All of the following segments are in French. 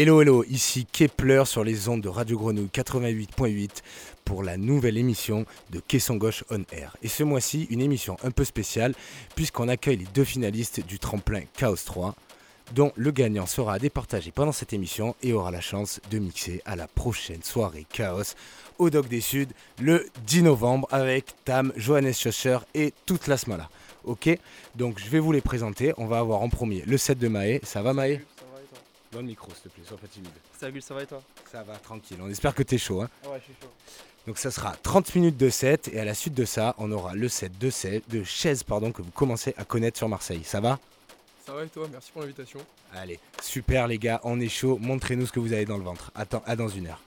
Hello, hello, ici Kepler sur les ondes de Radio Grenouille 88.8 pour la nouvelle émission de Caisson Gauche On Air. Et ce mois-ci, une émission un peu spéciale puisqu'on accueille les deux finalistes du tremplin Chaos 3 dont le gagnant sera départagé pendant cette émission et aura la chance de mixer à la prochaine soirée Chaos au Doc des Suds le 10 novembre avec Tam, Johannes Schosser et toute la Smala. Ok? Donc je vais vous les présenter. On va avoir en premier le set de Maë. Ça va Maë? Dans le micro, s'il te plaît, sois pas timide. Salut, ça va et toi? Ça va, tranquille. On espère que t'es chaud. Hein Ouais, je suis chaud. Donc ça sera 30 minutes de set et à la suite de ça, on aura le set de, set, de chaises pardon, que vous commencez à connaître sur Marseille. Ça va? Ça va et toi? Merci pour l'invitation. Allez, super les gars, on est chaud. Montrez-nous ce que vous avez dans le ventre. Attends, à dans une heure.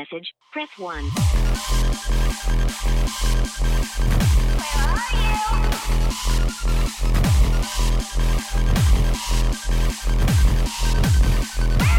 message, press 1. Where are you?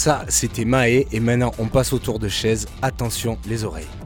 Ça, c'était Maé et maintenant on passe au tour de chaise. Attention les oreilles.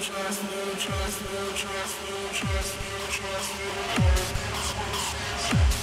trust, no trust, no trust, no trust, no trust, no trust.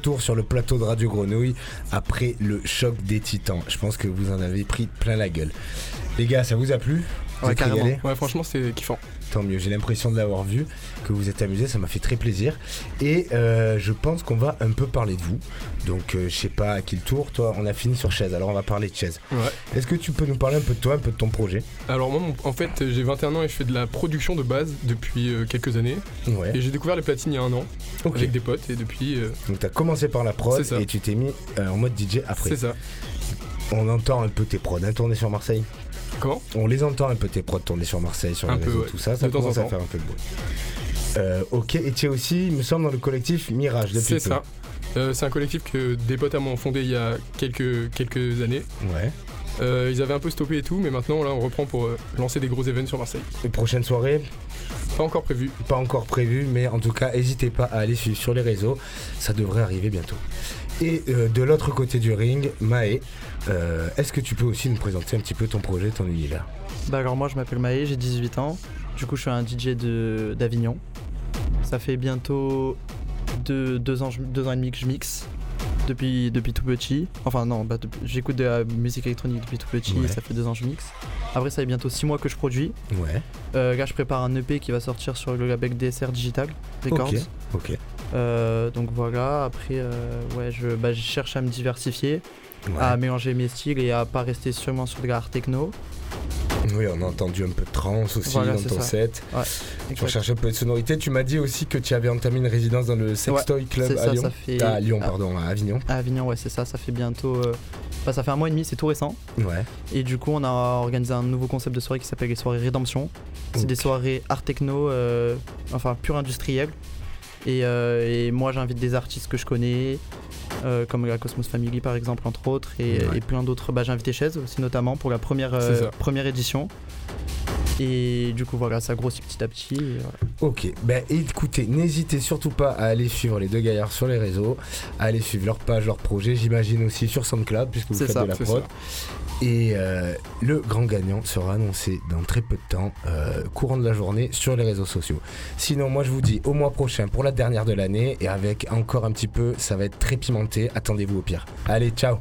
Retour sur le plateau de Radio Grenouille après le choc des titans. Je pense que vous en avez pris plein la gueule. Les gars, ça vous a plu? Vous Ouais, carrément. franchement, c'est kiffant. Tant mieux, j'ai l'impression de l'avoir vu, que vous êtes amusés, ça m'a fait très plaisir. Et euh, je pense qu'on va un peu parler de vous. Donc euh, je sais pas à qui le tour, toi on a fini sur chaise, alors on va parler de chaise. Ouais. Est-ce que tu peux nous parler un peu de toi, un peu de ton projet? Alors, moi, en fait, j'ai 21 ans et je fais de la production de base depuis euh, quelques années. Ouais. Et j'ai découvert les platines il y a un an avec des potes. Et depuis, euh, Donc tu as commencé par la prod et tu t'es mis en mode DJ après. c'est ça. On entend un peu tes prods hein, tourner sur Marseille? Comment? On les entend un peu tes prods tourner sur Marseille, sur Un les peu, réseaux, ouais. tout ça. Ça De temps en commence à temps. faire un peu de bruit. Euh, ok, et tu es aussi, il me semble, dans le collectif Mirage depuis C'est ça. Euh, c'est un collectif que des potes à moi ont fondé il y a quelques, quelques années. Ouais. Euh, ils avaient un peu stoppé et tout, mais maintenant là on reprend pour euh, lancer des gros événements sur Marseille. Les prochaines soirées, Pas encore prévu. pas encore prévues, mais en tout cas, n'hésitez pas à aller sur les réseaux. Ça devrait arriver bientôt. Et euh, de l'autre côté du ring, Maë, euh, est-ce que tu peux aussi nous présenter un petit peu ton projet, ton univers? Bah alors moi je m'appelle Maë, j'ai 18 ans. Du coup je suis un DJ de- d'Avignon. Ça fait bientôt deux, deux ans, deux ans et demi que je mixe. Depuis, depuis tout petit. Enfin non, bah, j'écoute de la musique électronique depuis tout petit Ouais. et ça fait deux ans que je mixe. Après ça fait bientôt six mois que je produis. Ouais. Euh, là je prépare un EP qui va sortir sur le label DSR Digital Records. Ok. Euh, donc voilà, après euh, ouais, je, bah, je cherche à me diversifier, Ouais. à mélanger mes styles et à pas rester seulement sur de l'art techno. Oui, on a entendu un peu de trance aussi Voilà, dans ton ça. set. Tu Exact. recherches un peu de sonorité. Tu m'as dit aussi que tu avais entamé une résidence dans le Sextoy Club à ça, Lyon. ça fait. Ah, à Lyon, pardon, à Avignon. À Avignon, ouais, c'est ça, ça fait bientôt. euh, bah, ça fait un mois et demi, c'est tout récent. Ouais. Et du coup, on a organisé un nouveau concept de soirée qui s'appelle les soirées Rédemption. C'est des soirées art techno, euh, enfin pur industriel. Et, euh, et moi, j'invite des artistes que je connais, euh, comme la Cosmos Family par exemple, entre autres, et, Ouais. et plein d'autres. Bah, j'ai invité Chaise aussi, notamment pour la première, euh, première édition. Et du coup, voilà, ça grossit petit à petit. voilà. Ok, ben écoutez, n'hésitez surtout pas à aller suivre les deux gaillards sur les réseaux, à aller suivre leur page, leur projet, j'imagine aussi sur SoundCloud puisque vous faites ça, de la prod. ça. Et euh, le grand gagnant sera annoncé dans très peu de temps, euh, courant de la journée, sur les réseaux sociaux. Sinon, moi je vous dis au mois prochain pour la dernière de l'année et avec encore un petit peu, ça va être très pimenté. Attendez-vous au pire. Allez, ciao